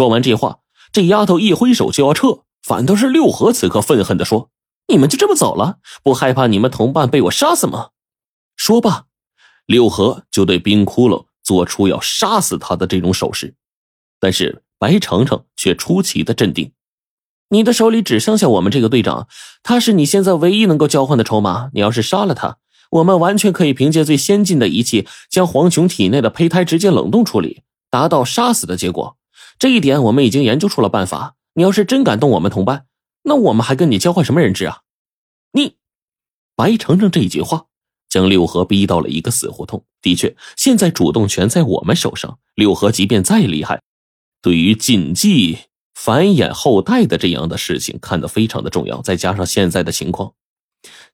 说完这话，这丫头一挥手就要撤，反倒是六合此刻愤恨的说：“你们就这么走了？不害怕你们同伴被我杀死吗？”说罢，六合就对冰窟窿做出要杀死他的这种手势，但是白程程却出奇的镇定。你的手里只剩下我们这个队长，他是你现在唯一能够交换的筹码。你要是杀了他，我们完全可以凭借最先进的仪器，将黄琼体内的胚胎直接冷冻处理，达到杀死的结果。这一点我们已经研究出了办法。你要是真敢动我们同伴，那我们还跟你交换什么人质啊？你，白程程这一句话将六合逼到了一个死胡同。的确，现在主动权在我们手上。六合即便再厉害，对于禁忌。繁衍后代的这样的事情看得非常的重要，再加上现在的情况，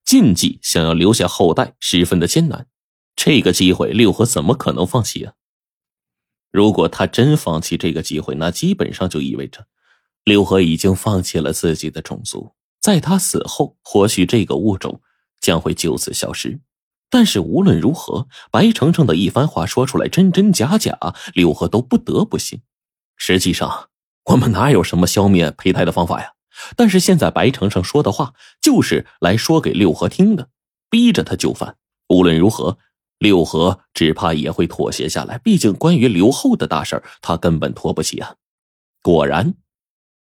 禁忌想要留下后代十分的艰难，这个机会六合怎么可能放弃啊？如果他真放弃这个机会，那基本上就意味着六合已经放弃了自己的种族，在他死后，或许这个物种将会就此消失。但是无论如何，白程程的一番话说出来，真真假假，六合都不得不信。实际上。我们哪有什么消灭胚胎的方法呀？但是现在白程程说的话就是来说给六合听的，逼着他就范。无论如何，六合只怕也会妥协下来。毕竟关于刘后的大事他根本拖不起啊。果然，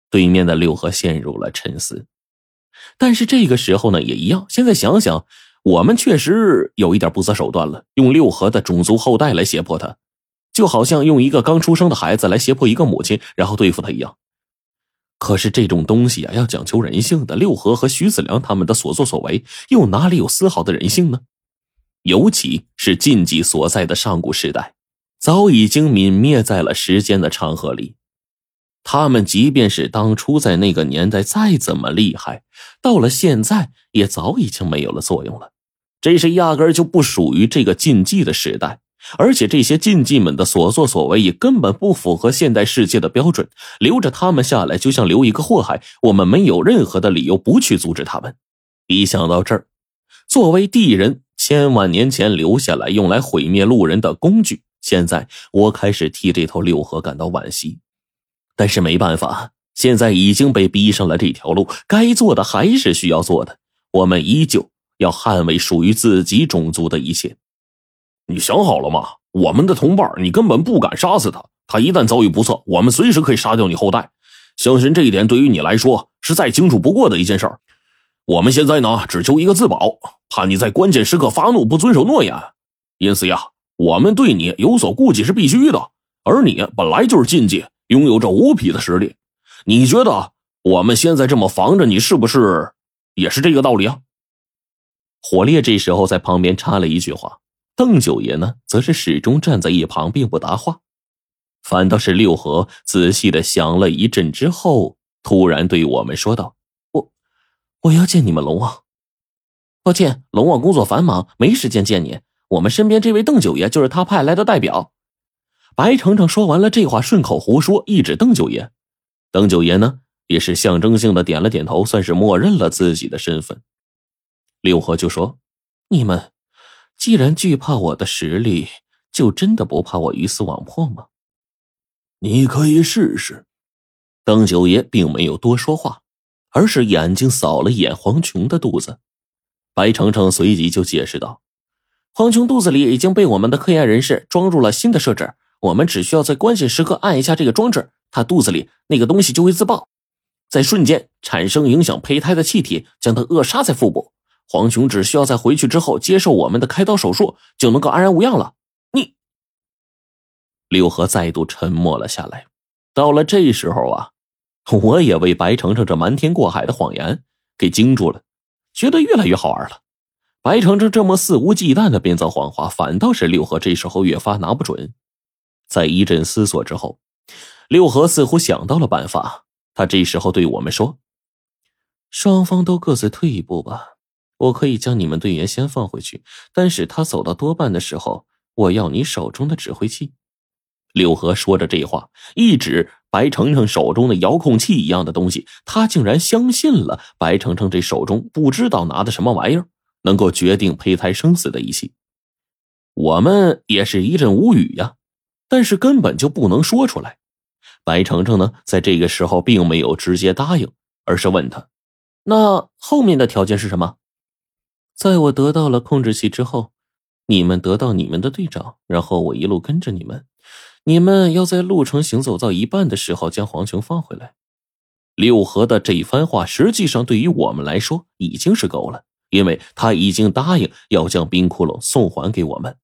对面的六合陷入了沉思。但是这个时候呢，也一样。现在想想，我们确实有一点不择手段了，用六合的种族后代来胁迫他。就好像用一个刚出生的孩子来胁迫一个母亲，然后对付他一样。可是这种东西啊，要讲究人性的。六合和徐子良他们的所作所为，又哪里有丝毫的人性呢？尤其是禁忌所在的上古时代，早已经泯灭在了时间的长河里。他们即便是当初在那个年代再怎么厉害，到了现在也早已经没有了作用了。这是压根就不属于这个禁忌的时代。而且这些禁忌们的所作所为也根本不符合现代世界的标准，留着他们下来就像留一个祸害。我们没有任何的理由不去阻止他们。一想到这儿，作为地人千万年前留下来用来毁灭路人的工具，现在我开始替这头六合感到惋惜。但是没办法，现在已经被逼上了这条路，该做的还是需要做的。我们依旧要捍卫属于自己种族的一切。你想好了吗？我们的同伴，你根本不敢杀死他。他一旦遭遇不测，我们随时可以杀掉你后代。相信这一点对于你来说是再清楚不过的一件事儿。我们现在呢，只求一个自保，怕你在关键时刻发怒不遵守诺言。因此呀，我们对你有所顾忌是必须的。而你本来就是禁忌，拥有着无匹的实力。你觉得我们现在这么防着你，是不是也是这个道理啊？火烈这时候在旁边插了一句话。邓九爷呢，则是始终站在一旁，并不答话。反倒是六合仔细的想了一阵之后，突然对我们说道：“，我要见你们龙王。抱歉，龙王工作繁忙，没时间见你。我们身边这位邓九爷就是他派来的代表。”白程程说完了这话，顺口胡说，一指邓九爷。邓九爷呢，也是象征性的点了点头，算是默认了自己的身份。六合就说：“你们。”既然惧怕我的实力，就真的不怕我鱼死网破吗？你可以试试。邓九爷并没有多说话，而是眼睛扫了眼黄琼的肚子。白程程随即就解释道：“黄琼肚子里已经被我们的科研人士装入了新的设置，我们只需要在关键时刻按一下这个装置，他肚子里那个东西就会自爆，在瞬间产生影响胚胎的气体，将它扼杀在腹部。”黄琼只需要在回去之后接受我们的开刀手术，就能够安然无恙了。你，六合再度沉默了下来。到了这时候啊，我也为白程程这瞒天过海的谎言给惊住了，觉得越来越好玩了。白程程这么肆无忌惮的编造谎话，反倒是六合这时候越发拿不准。在一阵思索之后，六合似乎想到了办法。他这时候对我们说：“双方都各自退一步吧。”我可以将你们队员先放回去，但是他走到多半的时候，我要你手中的指挥器。六合说着这话，一指白程程手中的遥控器一样的东西，他竟然相信了白程程这手中不知道拿的什么玩意儿，能够决定胚胎生死的仪器。我们也是一阵无语呀，但是根本就不能说出来。白程程呢，在这个时候并没有直接答应，而是问他：“那后面的条件是什么？”在我得到了控制器之后，你们得到你们的队长，然后我一路跟着你们。你们要在路程行走到一半的时候将黄琼放回来。六合的这一番话，实际上对于我们来说已经是够了，因为他已经答应要将冰窟窿送还给我们。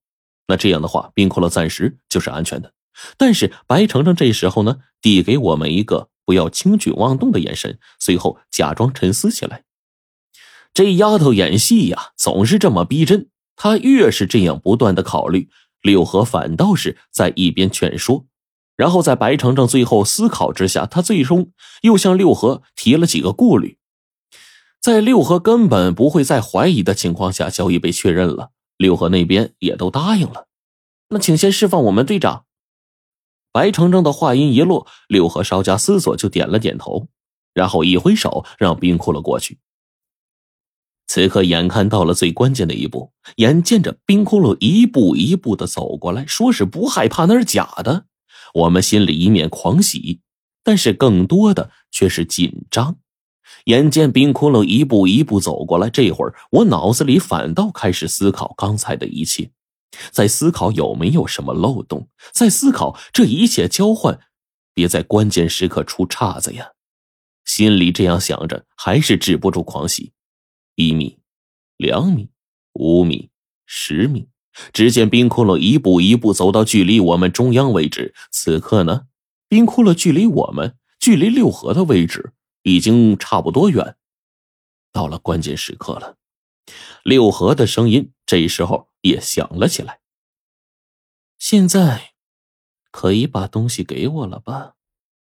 那这样的话，冰窟窿暂时就是安全的。但是白程程这时候呢，递给我们一个不要轻举妄动的眼神，随后假装沉思起来。这丫头演戏呀，总是这么逼真。她越是这样不断的考虑，六合反倒是在一边劝说。然后在白程程最后思考之下，他最终又向六合提了几个顾虑。在六合根本不会再怀疑的情况下，交易被确认了，六合那边也都答应了。那请先释放我们队长。白程程的话音一落，六合稍加思索就点了点头，然后一挥手让冰窟窿过去。此刻眼看到了最关键的一步，眼见着冰窟窿一步一步的走过来，说是不害怕那是假的。我们心里一面狂喜，但是更多的却是紧张。眼见冰窟窿一步一步走过来，这会儿我脑子里反倒开始思考刚才的一切，在思考有没有什么漏洞，在思考这一切交换，别在关键时刻出岔子呀。心里这样想着，还是止不住狂喜。一米，两米，五米，十米。只见冰窟窿一步一步走到距离我们中央位置。此刻呢，冰窟窿距离我们、距离六合的位置已经差不多远。到了关键时刻了，六合的声音这时候也响了起来。现在，可以把东西给我了吧？